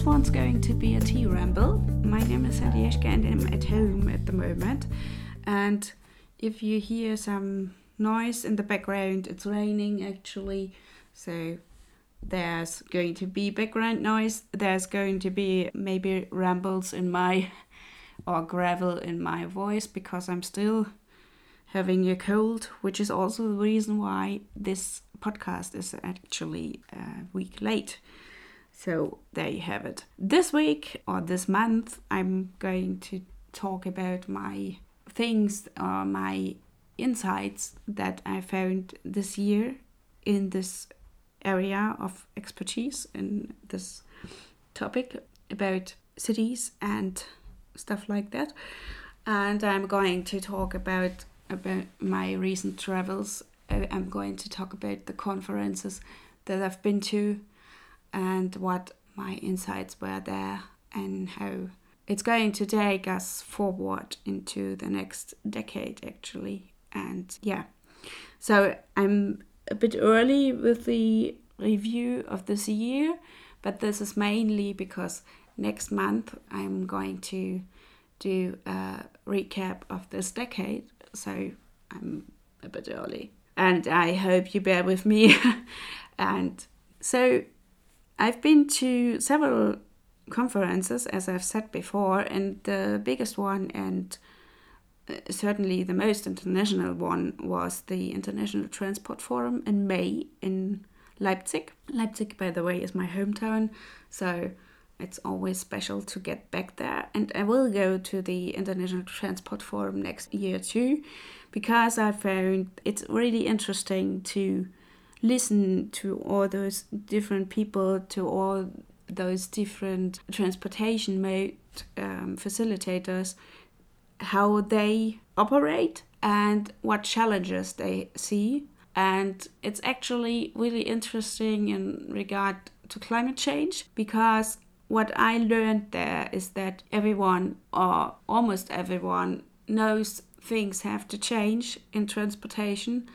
this one's going to be a tea ramble. My name is Agnieszka and I'm at home at the moment. And if you hear some noise in the background, it's raining actually. So there's going to be background noise. There's going to be maybe rambles in my or gravel in my voice because I'm still having a cold, which is also the reason why this podcast is actually a week late. So there you have it. This week or this month, I'm going to talk about my things or my insights that I found this year in this area of expertise in this topic about cities and stuff like that. And I'm going to talk about about my recent travels. Uh, I'm going to talk about the conferences that I've been to and what my insights were there and how it's going to take us forward into the next decade actually. And yeah. So i'm a bit early with the review of this year but this is mainly because next month i'm going to do a recap of this decade. So i'm a bit early. And i hope you bear with me. And so I've been to several conferences, as I've said before, and the biggest one and uh, certainly the most international one was the International Transport Forum in May in Leipzig. Leipzig, by the way, is my hometown, so it's always special to get back there. And I will go to the International Transport Forum next year too, because I found it's really interesting to listen to all those different people, to all those different transportation mode um, facilitators, how they operate and what challenges they see. And it's actually really interesting in regard to climate change because what I learned there is that everyone, or almost everyone, knows things have to change in transportation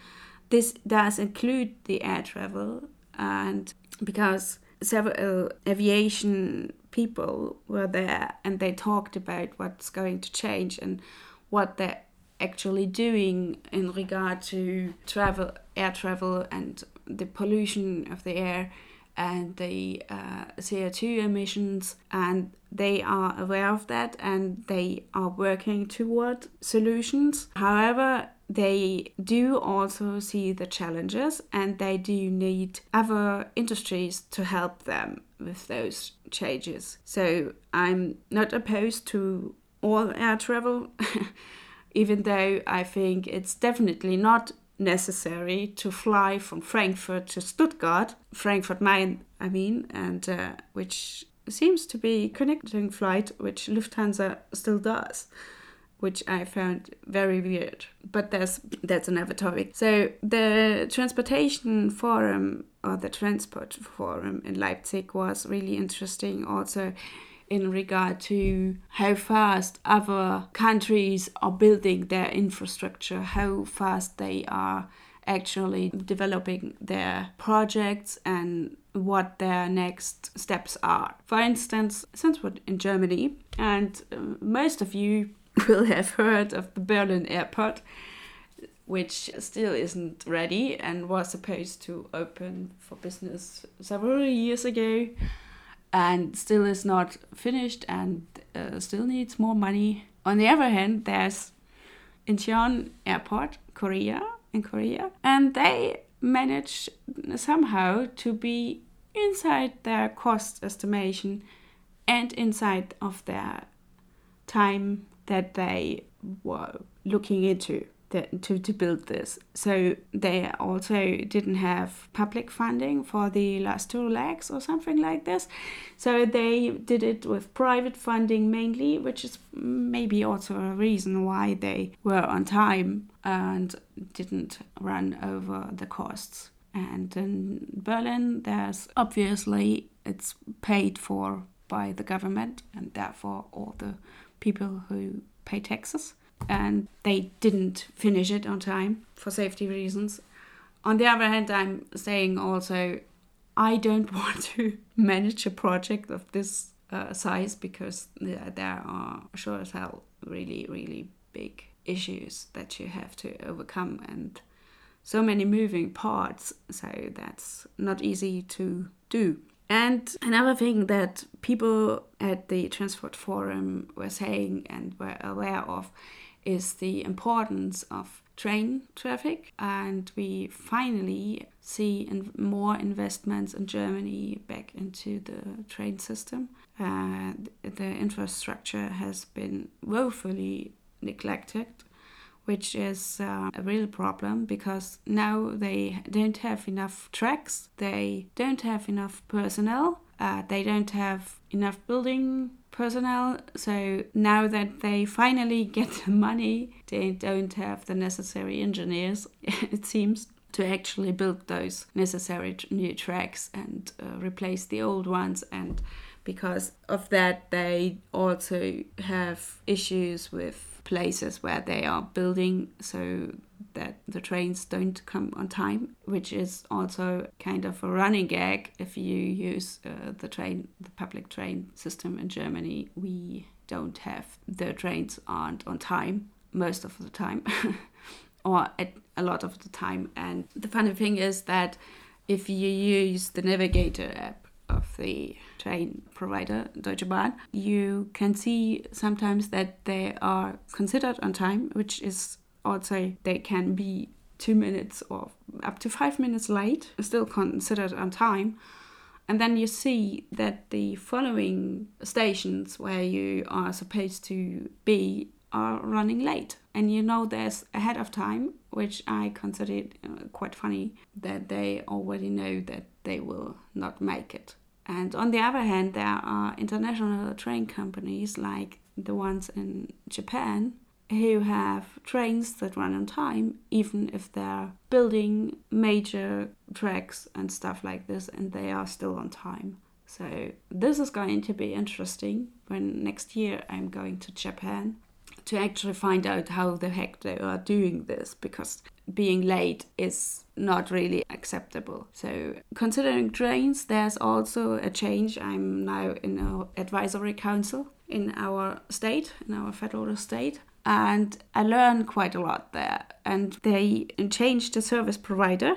this does include the air travel, and because several aviation people were there and they talked about what's going to change and what they're actually doing in regard to travel, air travel, and the pollution of the air and the uh, CO2 emissions, and they are aware of that and they are working toward solutions. However, they do also see the challenges and they do need other industries to help them with those changes. So I'm not opposed to all air travel, even though I think it's definitely not necessary to fly from Frankfurt to Stuttgart, Frankfurt Main, I mean, and uh, which seems to be connecting flight, which Lufthansa still does which I found very weird. But that's that's another topic. So the transportation forum or the transport forum in Leipzig was really interesting also in regard to how fast other countries are building their infrastructure, how fast they are actually developing their projects and what their next steps are. For instance, since we're in Germany, and uh, most of you will have heard of the Berlin airport, which still isn't ready and was supposed to open for business several years ago and still is not finished and uh, still needs more money. On the other hand, there's Incheon Airport, Korea, in Korea, and they manage somehow to be inside their cost estimation and inside of their time that they were looking into that, to, to build this. So they also didn't have public funding for the last two legs or something like this. So they did it with private funding mainly, which is maybe also a reason why they were on time and didn't run over the costs. And in Berlin, there's obviously it's paid for by the government and therefore all the people who pay taxes and they didn't finish it on time for safety reasons. On the other hand, I'm saying also I don't want to manage a project of this uh, size because there, there are sure as hell really, really big issues that you have to overcome and so many moving parts. So that's not easy to do. And another thing that people at the Transport Forum were saying and were aware of is the importance of train traffic. And we finally see in more investments in Germany back into the train system. Uh, the infrastructure has been woefully neglected which is uh, a real problem because now they don't have enough tracks, they don't have enough personnel, uh, they don't have enough building personnel. So now that they finally get the money, they don't have the necessary engineers, it seems. To actually build those necessary new tracks and uh, replace the old ones, and because of that, they also have issues with places where they are building so that the trains don't come on time, which is also kind of a running gag if you use uh, the train, the public train system in Germany. We don't have the trains aren't on time most of the time, or at a lot of the time. And the funny thing is that if you use the Navigator app of the train provider, Deutsche Bahn, you can see sometimes that they are considered on time, which is also they can be two minutes or up to five minutes late, still considered on time. And then you see that the following stations where you are supposed to be are running late. And you know there's ahead of time, which I consider uh, quite funny that they already know that they will not make it. And on the other hand, there are international train companies like the ones in Japan who have trains that run on time, even if they're building major tracks and stuff like this, and they are still on time. So, this is going to be interesting when next year I'm going to Japan to actually find out how the heck they are doing this because being late is not really acceptable. So, considering trains, there's also a change. I'm now in an advisory council in our state, in our federal state, and I learned quite a lot there. And they changed the service provider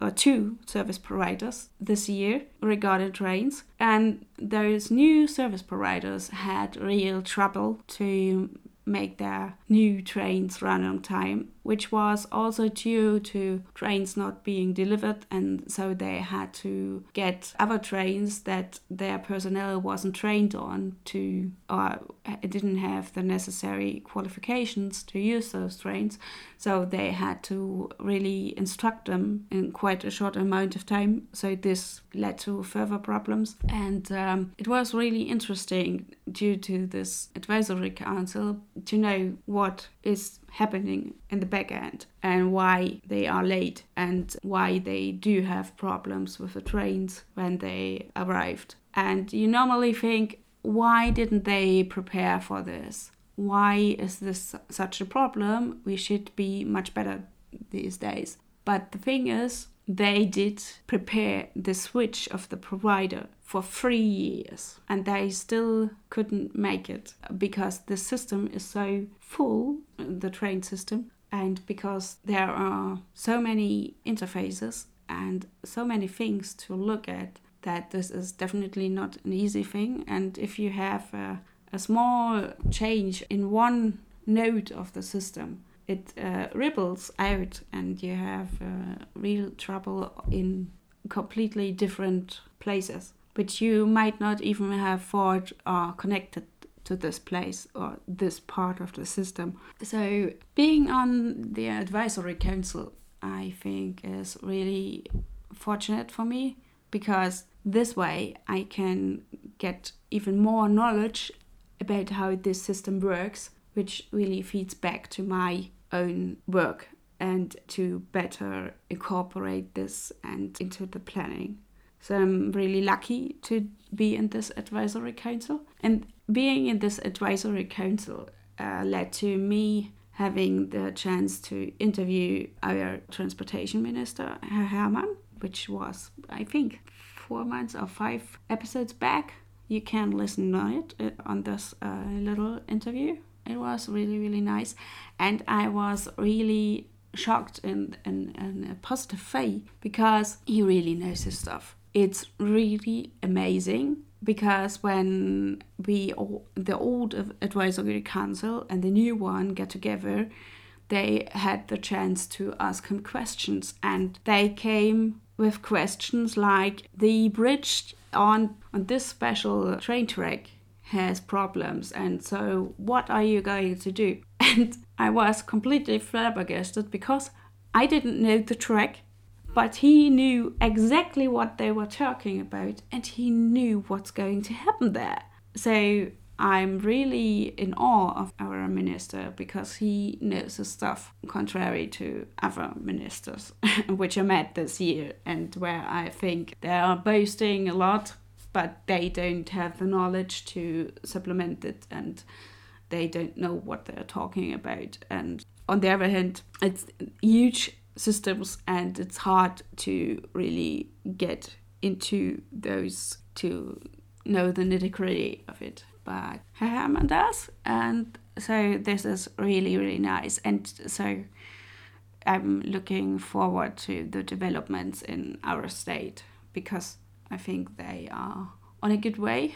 or two service providers this year regarding trains and those new service providers had real trouble to make their new trains run on time, which was also due to trains not being delivered, and so they had to get other trains that their personnel wasn't trained on to, or didn't have the necessary qualifications to use those trains. So they had to really instruct them in quite a short amount of time. So this led to further problems, and um, it was really interesting due to this advisory council to know what is happening in the back end and why they are late and why they do have problems with the trains when they arrived. And you normally think, why didn't they prepare for this? Why is this such a problem? We should be much better these days. But the thing is, they did prepare the switch of the provider for three years and they still couldn't make it because the system is so full, the train system, and because there are so many interfaces and so many things to look at that this is definitely not an easy thing. And if you have a, a small change in one node of the system, it uh, ripples out and you have uh, real trouble in completely different places which you might not even have thought are connected to this place or this part of the system. So, being on the advisory council, I think, is really fortunate for me because this way I can get even more knowledge about how this system works, which really feeds back to my own work and to better incorporate this and into the planning. So I'm really lucky to be in this advisory council. And being in this advisory council uh, led to me having the chance to interview our transportation minister, Herr Hermann, which was, I think, four months or five episodes back You can listen to it uh, on this uh, little interview. It was really, really nice. And I was really shocked in, in, in a positive way because he really knows his stuff. It's really amazing because when we all, the old advisory council and the new one get together they had the chance to ask him questions and they came with questions like the bridge on on this special train track has problems and so what are you going to do and i was completely flabbergasted because i didn't know the track but he knew exactly what they were talking about and he knew what's going to happen there. So I'm really in awe of our minister because he knows his stuff, contrary to other ministers, which I met this year, and where I think they are boasting a lot, but they don't have the knowledge to supplement it and they don't know what they're talking about. And on the other hand, it's huge systems and it's hard to really get into those to know the nitty gritty of it. But Hermann does, and so this is really, really nice. And so I'm looking forward to the developments in our state because I think they are on a good way.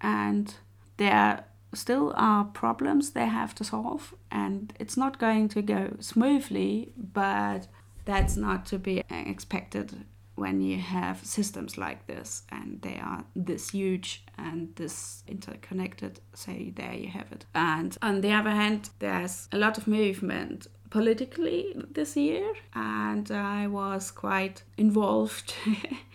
And there still are problems they have to solve. And it's not going to go smoothly but that's not to be expected when you have systems like this. And they are this huge and this interconnected so there you have it. And on the other hand there's a lot of movement politically this year. And i was quite involved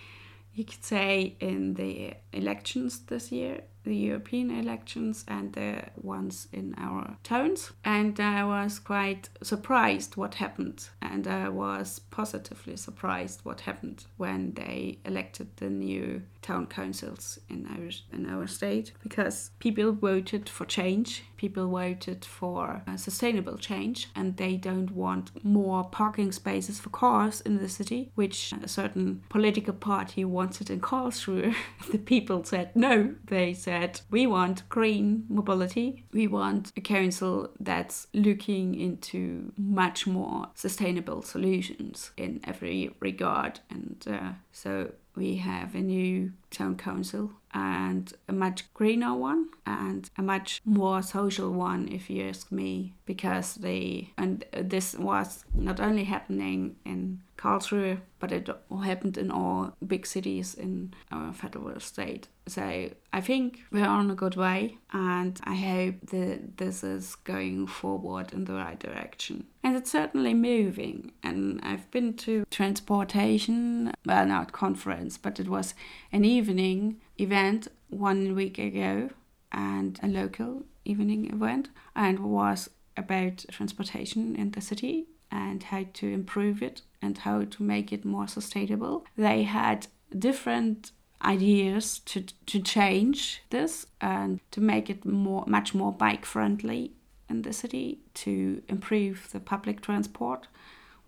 you could say in the elections this year the European elections and the ones in our towns. And I was quite surprised what happened. And I was positively surprised what happened when they elected the new town councils in our in our state because people voted for change people voted for sustainable change and they don't want more parking spaces for cars in the city which a certain political party wanted in Karlsruhe the people said no. They said we want green mobility. We want a council that's looking into much more sustainable solutions in every regard. And uh, so we have a new town council and a much greener one and a much more social one if you ask me because they and this was not only happening in Karlsruhe but it happened in all big cities in our federal state. So I think we're on a good way and I hope that this is going forward in the right direction. And it's certainly moving and I've been to transportation well not conference but it was an evening event one week ago and a local evening event and was about transportation in the city and how to improve it and how to make it more sustainable. They had different ideas to, to change this and to make it more much more bike friendly in the city to improve the public transport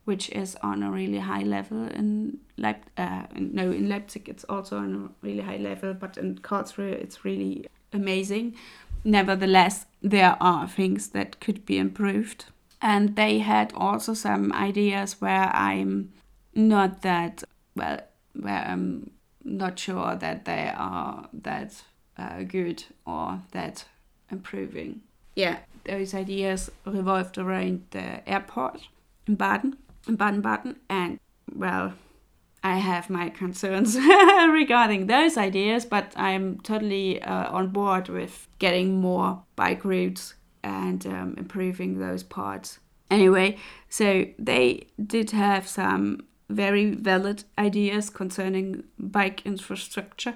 which is on a really high level in Leip- uh, no in Leipzig it's also on a really high level but in Karlsruhe it's really amazing. Nevertheless there are things that could be improved. And they had also some ideas where I'm not that well where I'm not sure that they are that uh, good or that improving. Yeah those ideas revolved around the airport in Baden Baden-Baden and well I have my concerns regarding those ideas but I'm totally uh, on board with getting more bike routes and um, improving those parts. Anyway so they did have some very valid ideas concerning bike infrastructure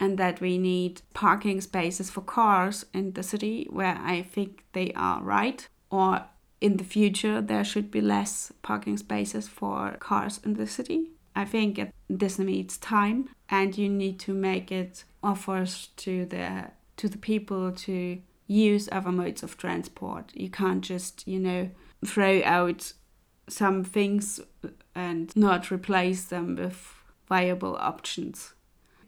and that we need parking spaces for cars in the city where I think they are right or in the future there should be less parking spaces for cars in the city. I think this needs time and you need to make it offers to the to the people to use other modes of transport. You can't just, you know, throw out some things and not replace them with viable options.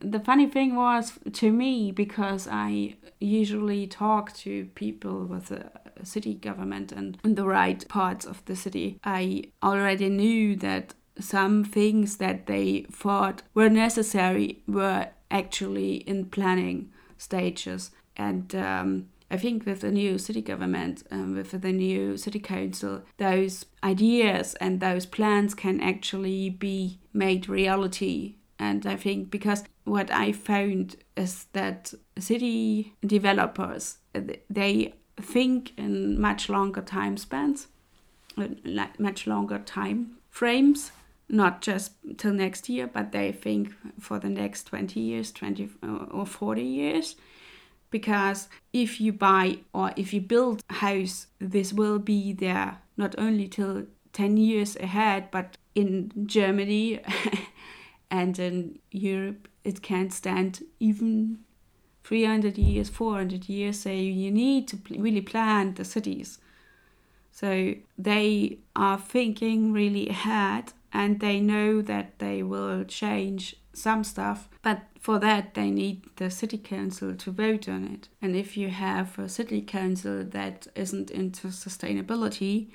the funny thing was to me because I usually talk to people with the city government and in the right parts of the city. I already knew that some things that they thought were necessary were actually in planning stages. And um, I think with the new city government, um, with the new city council, those ideas and those plans can actually be made reality. And I think because what I found is that city developers they think in much longer time spans, uh, much longer time frames, not just till next year, but they think for the next 20 years, 20 or 40 years. Because if you buy or if you build a house this will be there not only till 10 years ahead but in germany and in europe it can't stand even 300 years 400 years so you need to really plan the cities. So they are thinking really ahead and they know that they will change some stuff but for that they need the city council to vote on it. And if you have a city council that isn't into sustainability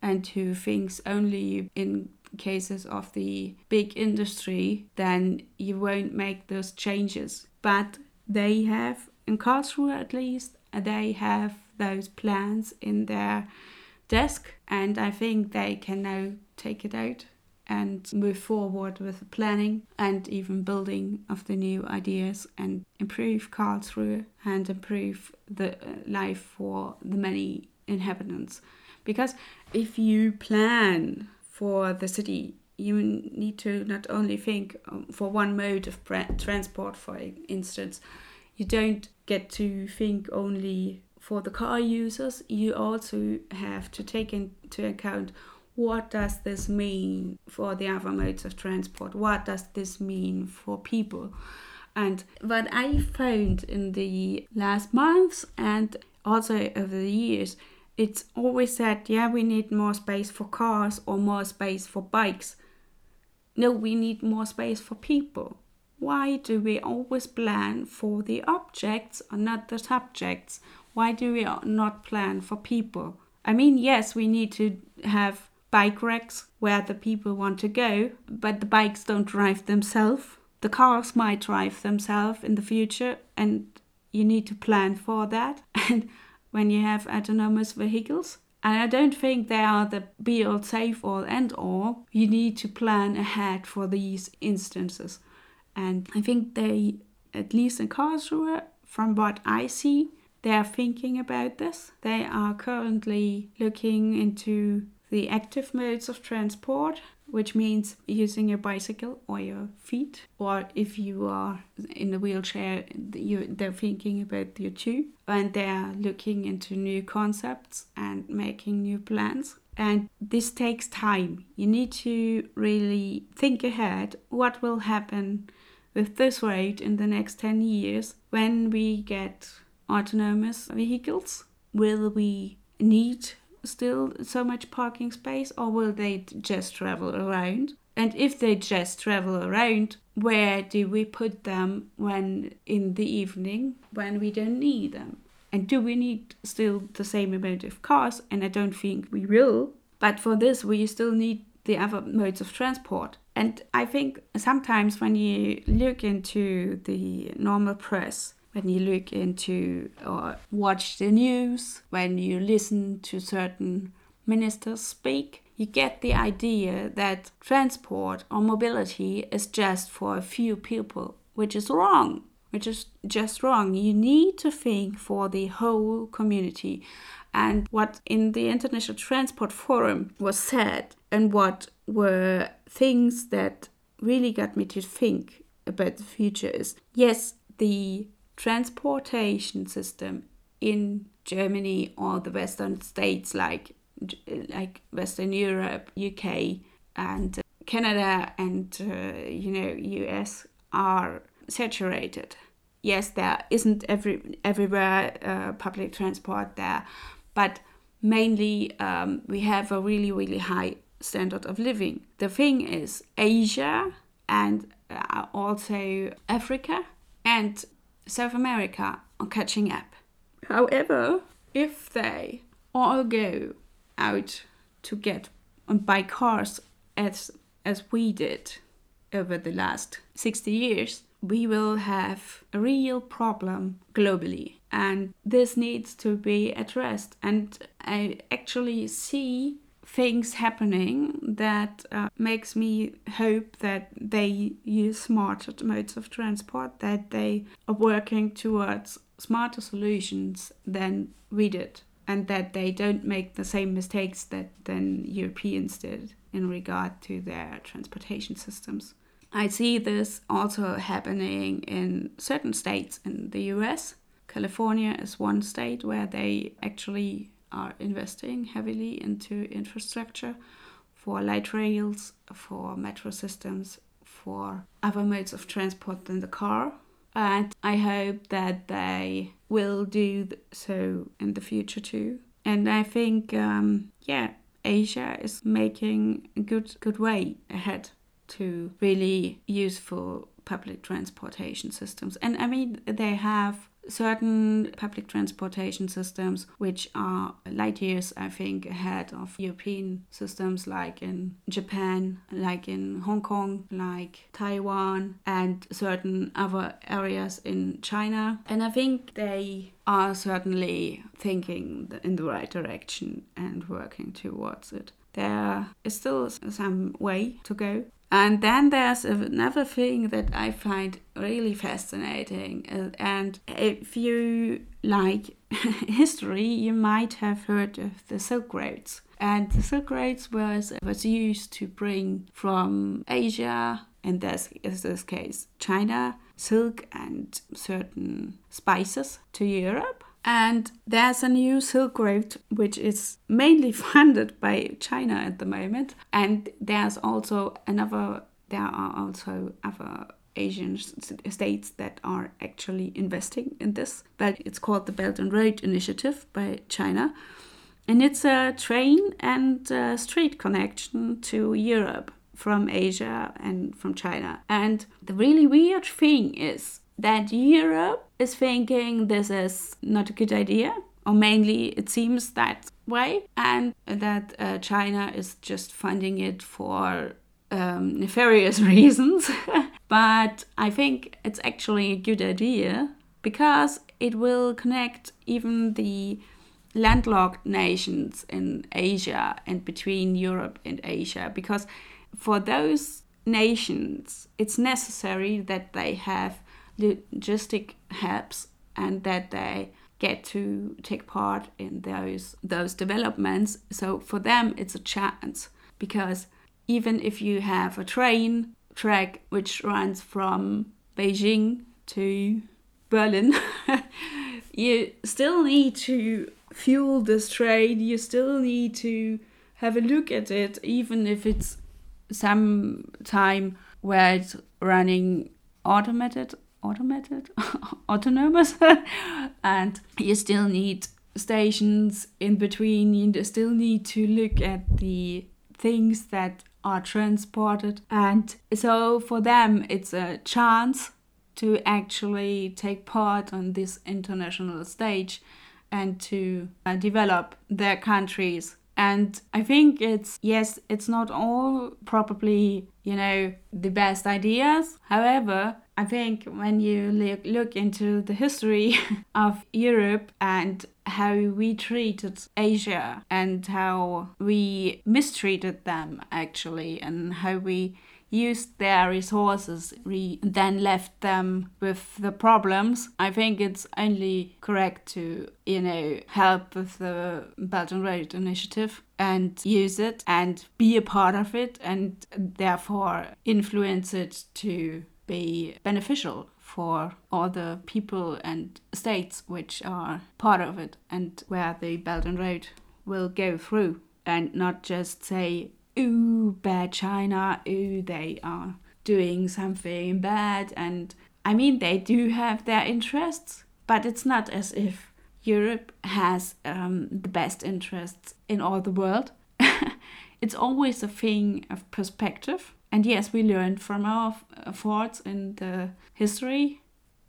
and who thinks only in cases of the big industry then you won't make those changes. But they have in Karlsruhe at least they have those plans in their desk and I think they can now take it out and move forward with the planning and even building of the new ideas and improve Karlsruhe and improve the uh, life for the many inhabitants. Because if you plan for the city, you need to not only think um, for one mode of transport, for instance, you don't get to think only for the car users, you also have to take into account what does this mean for the other modes of transport? What does this mean for people? And what I found in the last months and also over the years, it's always said, yeah, we need more space for cars or more space for bikes. No, we need more space for people. Why do we always plan for the objects and not the subjects? Why do we not plan for people? I mean, yes, we need to have bike racks where the people want to go, but the bikes don't drive themselves. The cars might drive themselves in the future, and you need to plan for that. And when you have autonomous vehicles, and I don't think they are the be all, safe all, and all, you need to plan ahead for these instances. And I think they, at least in Karlsruhe, from what I see, they are thinking about this. They are currently looking into the active modes of transport, which means using your bicycle or your feet, or if you are in a wheelchair, you, they're thinking about your tube and they're looking into new concepts and making new plans. And this takes time. You need to really think ahead what will happen with this road in the next 10 years when we get autonomous vehicles. Will we need still so much parking space or will they just travel around? And if they just travel around, where do we put them when in the evening when we don't need them? And do we need still the same amount of cars? And I don't think we will. But for this, we still need the other modes of transport. And I think sometimes when you look into the normal press, when you look into or watch the news, when you listen to certain ministers speak, you get the idea that transport or mobility is just for a few people, which is wrong. Which is just wrong. You need to think for the whole community. And what in the International Transport Forum was said, and what were things that really got me to think about the future is yes, the transportation system in Germany or the Western states like like Western Europe, UK, and Canada and uh, you know US are saturated. Yes, there isn't every everywhere uh, public transport there, but mainly um, we have a really really high standard of living. The thing is, Asia and uh, also Africa and South America are catching up. However, if they all go out to get and buy cars as as we did over the last 60 years, we will have a real problem globally and this needs to be addressed and i actually see things happening that uh, makes me hope that they use smarter modes of transport that they are working towards smarter solutions than we did and that they don't make the same mistakes that then Europeans did in regard to their transportation systems. I see this also happening in certain states in the US. California is one state where they actually are investing heavily into infrastructure for light rails, for metro systems, for other modes of transport than the car. And I hope that they will do so in the future too. And I think, um, yeah, Asia is making a good good way ahead to really useful public transportation systems. And I mean, they have certain public transportation systems which are light years, I think, ahead of European systems like in Japan, like in Hong Kong, like Taiwan, and certain other areas in China. And I think they are certainly thinking in the right direction and working towards it. There is still some way to go, and then there's another thing that I find really fascinating. Uh, and if you like history, you might have heard of the Silk Roads. And the Silk Roads was, was used to bring from Asia, in this, in this case, China, silk and certain spices to Europe. And there's a new Silk Road, which is mainly funded by China at the moment. And there's also another, there are also other Asian states that are actually investing in this. But it's called the Belt and Road Initiative by China. And it's a train and a street connection to Europe from Asia and from China. And the really weird thing is that Europe is thinking this is not a good idea, or mainly it seems that way, and that uh, China is just funding it for um, nefarious reasons. but I think it's actually a good idea because it will connect even the landlocked nations in Asia and between Europe and Asia because for those nations it's necessary that they have logistic helps and that they get to take part in those those developments. So for them it's a chance because even if you have a train track which runs from Beijing to Berlin you still need to fuel this train. You still need to have a look at it even if it's some time where it's running automated automated, autonomous, and you still need stations in between. You still need to look at the things that are transported, and so for them, it's a chance to actually take part on this international stage and to uh, develop their countries and I think it's, yes, it's not all probably, you know, the best ideas. However, I think when you look, into the history of Europe and how we treated Asia and how we mistreated them actually, and how we used their resources, we then left them with the problems. I think it's only correct to, you know, help with the Belt and Road Initiative and use it and be a part of it and therefore influence it to be beneficial for all the people and states which are part of it and where the Belt and Road will go through and not just say ooh, bad China, ooh, they are doing something bad. And I mean, they do have their interests, but it's not as if Europe has um, the best interests in all the world. it's always a thing of perspective. and yes, we learned from our faults in the history,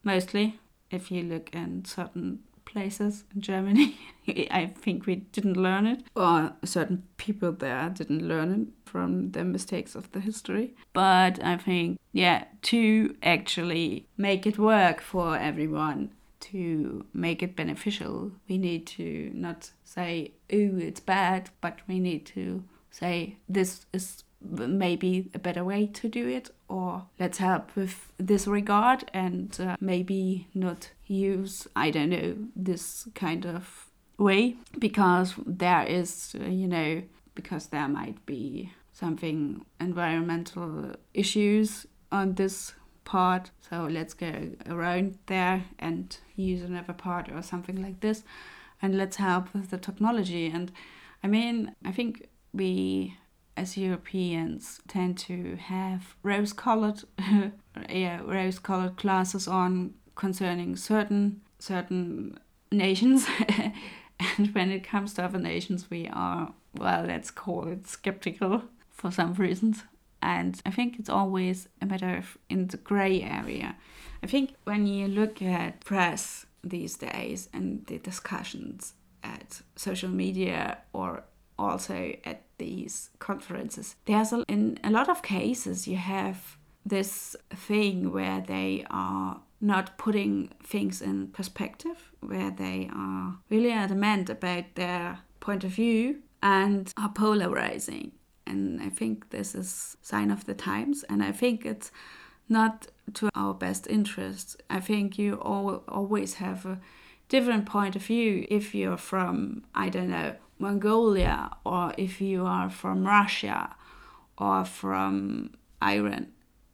mostly. If you look in certain places in Germany, I think we didn't learn it, or certain people there didn't learn it from the mistakes of the history. But I think, yeah, to actually make it work for everyone, to make it beneficial, we need to not say, oh, it's bad, but we need to say, this is maybe a better way to do it or let's help with this regard and uh, maybe not use i don't know this kind of way because there is uh, you know because there might be something environmental issues on this part. So let's go around there and use another part or something like this and let's help with the technology. And i mean i think we as Europeans tend to have rose-colored, yeah, rose-colored glasses on concerning certain certain nations, and when it comes to other nations, we are well, let's call it skeptical for some reasons. And I think it's always a matter of in the grey area. I think when you look at press these days and the discussions at social media or also at these conferences. There's a, in a lot of cases you have this thing where they are not putting things in perspective, where they are really adamant about their point of view and are polarizing. And I think this is sign of the times, and I think it's not to our best interest. I think you all, always have a different point of view if you're from, I don't know, Mongolia or if you are from Russia or from Iran,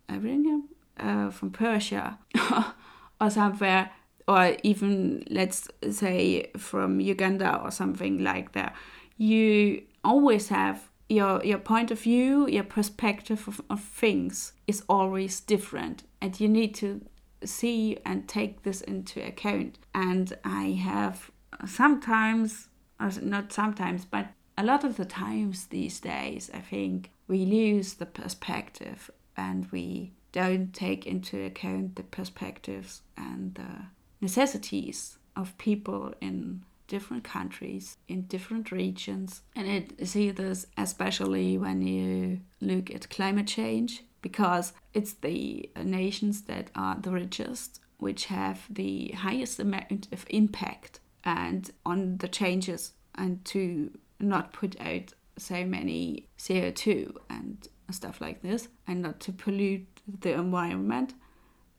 Iran, uh, from Persia or somewhere, or even let's say from Uganda or something like that. You always have your your point of view, your perspective of, of things is always different, and you need to see and take this into account. And I have sometimes not sometimes, but a lot of the times these days, I think we lose the perspective and we don't take into account the perspectives and the necessities of people in different countries, in different regions. And it see this especially when you look at climate change, because it's the nations that are the richest which have the highest amount of impact and on the changes and to not put out so many CO2 and stuff like this and not to pollute the environment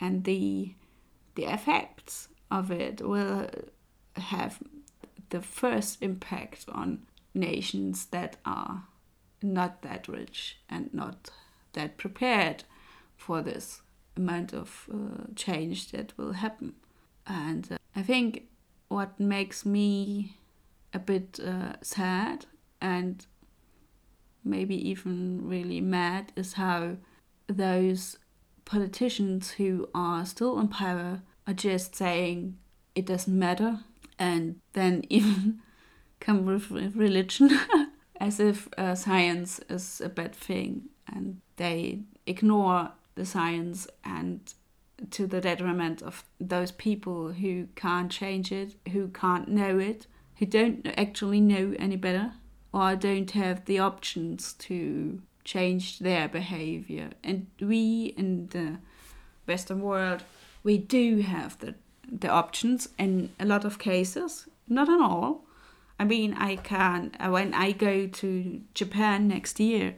and the the effects of it will have the first impact on nations that are not that rich and not that prepared for this amount of uh, change that will happen. And uh, i think what makes me a bit uh, sad and maybe even really mad is how those politicians who are still in power are just saying it doesn't matter and then even come with religion as if uh, science is a bad thing and they ignore the science and to the detriment of those people who can't change it, who can't know it, who don't actually know any better, or don't have the options to change their behavior. And we in the Western world, we do have the, the options in a lot of cases, not in all. I mean, I can, uh, when I go to Japan next year,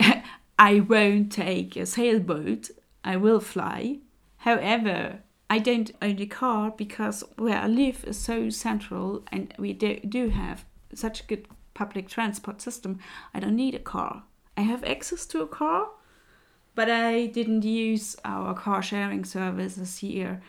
I won't take a sailboat I will fly. However, I don't own a car because where I live is so central and we do, do have such a good public transport system. I don't need a car. I have access to a car, but I didn't use our car sharing services here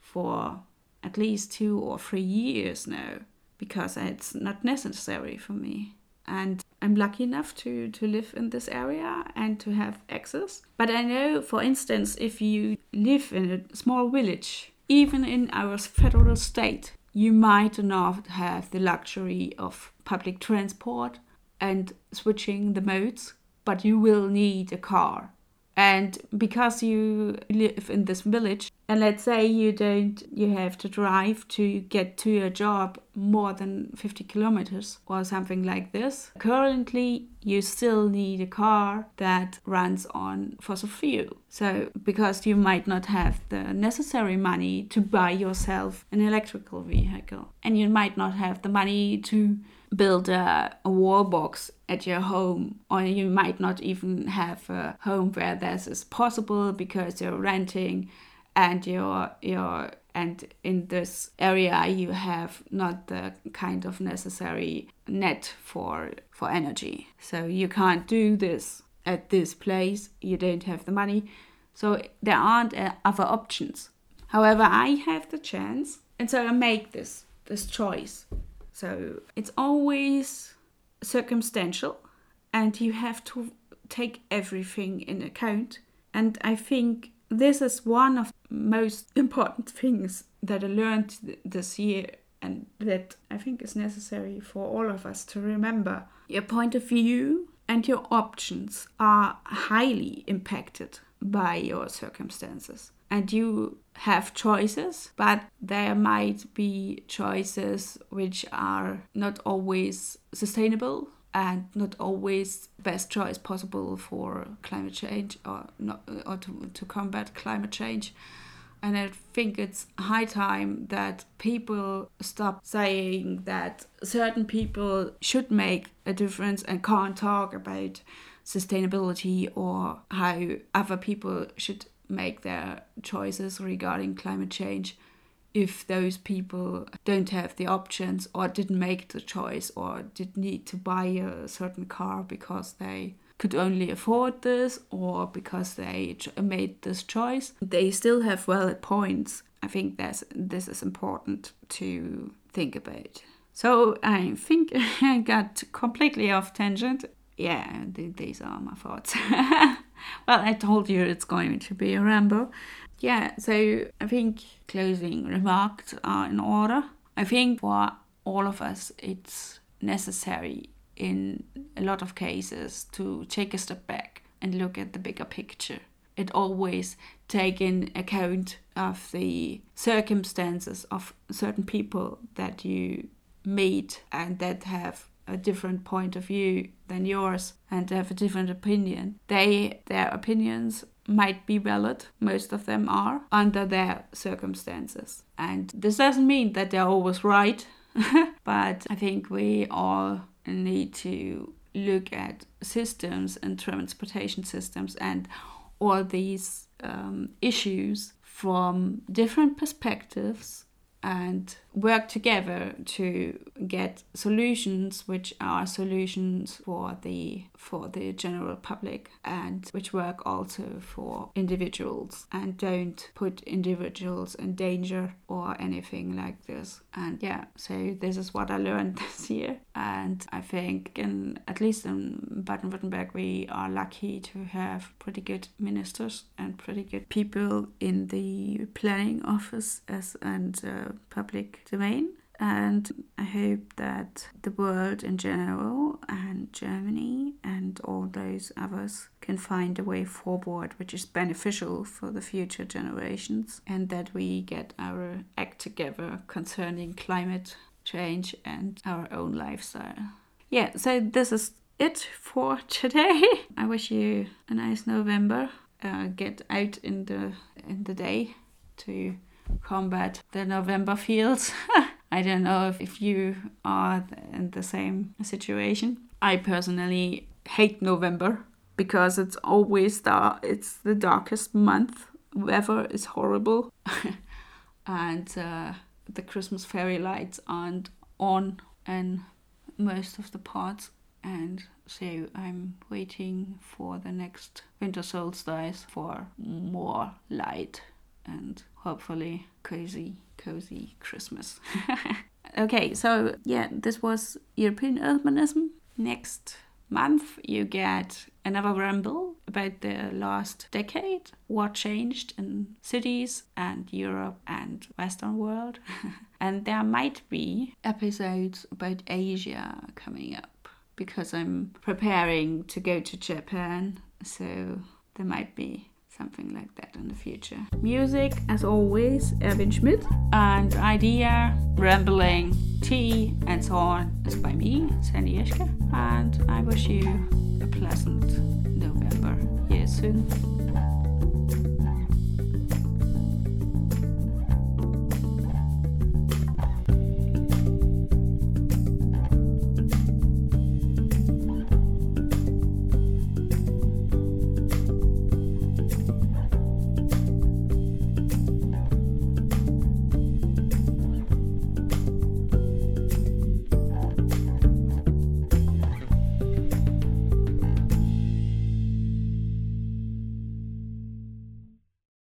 for at least two or three years now because it's not necessary for me and I'm lucky enough to, to live in this area and to have access. But I know, for instance, if you live in a small village, even in our federal state, you might not have the luxury of public transport and switching the modes. but you will need a car and because you live in this village and let's say you don't you have to drive to get to your job more than 50 kilometers or something like this currently you still need a car that runs on fossil fuel. So because you might not have the necessary money to buy yourself an electrical vehicle and you might not have the money to build a, a wall box at your home or you might not even have a home where this is possible because you're renting and you're you're and in this area you have not the kind of necessary net for for energy. So you can't do this at this place. You don't have the money. So there aren't uh, other options. However i have the chance and so i make this this choice so it's always circumstantial and you have to take everything in account. And I think this is one of most important things that I learned this year and that I think is necessary for all of us to remember. Your point of view and your options are highly impacted by your circumstances and you have choices, but there might be choices which are not always sustainable and not always best choice possible for climate change or not or to, to combat climate change. And i think it's high time that people stop saying that certain people should make a difference and can't talk about sustainability or how other people should make their choices regarding climate change if those people don't have the options or didn't make the choice or did need to buy a certain car because they could only afford this or because they made this choice they still have valid points. I think that's this is important to think about. So i think i got completely off tangent. Yeah these are my thoughts well, I told you it's going to be a ramble. Yeah, so I think closing remarks are in order. I think for all of us, it's necessary in a lot of cases to take a step back and look at the bigger picture. It always take in account of the circumstances of certain people that you meet and that have a different point of view than yours and have a different opinion. They their opinions might be valid, most of them are, under their circumstances. And this doesn't mean that they're always right, but I think we all need to look at systems and transportation systems and all these um, issues from different perspectives and work together to get solutions which are solutions for the for the general public and which work also for individuals and don't put individuals in danger or anything like this. And yeah so this is what i learned this year. And i think in at least in baden-württemberg we are lucky to have pretty good ministers and pretty good people in the planning office as and uh, public domain. And I hope that the world in general and Germany and all those others can find a way forward which is beneficial for the future generations and that we get our act together concerning climate change and our own lifestyle. Yeah, so this is it for today. I wish you a nice November. Uh, get out in the in the day to combat the November feels. I don't know if, if you are in the same situation. I personally hate November because it's always the it's the darkest month. Weather is horrible, and uh, the Christmas fairy lights aren't on in most of the parts. And so I'm waiting for the next winter solstice for more light and hopefully cozy, cozy Christmas. okay, so yeah, this was European urbanism. Next month, you get another ramble about the last decade, what changed in cities and Europe and Western world. and there might be episodes about Asia coming up. because I'm preparing to go to Japan. So there might be something like that in the future. Music, as always, Erwin Schmidt. And idea, rambling, tea, and so on is by me, Sandy Eshke. And I wish you a pleasant November here soon.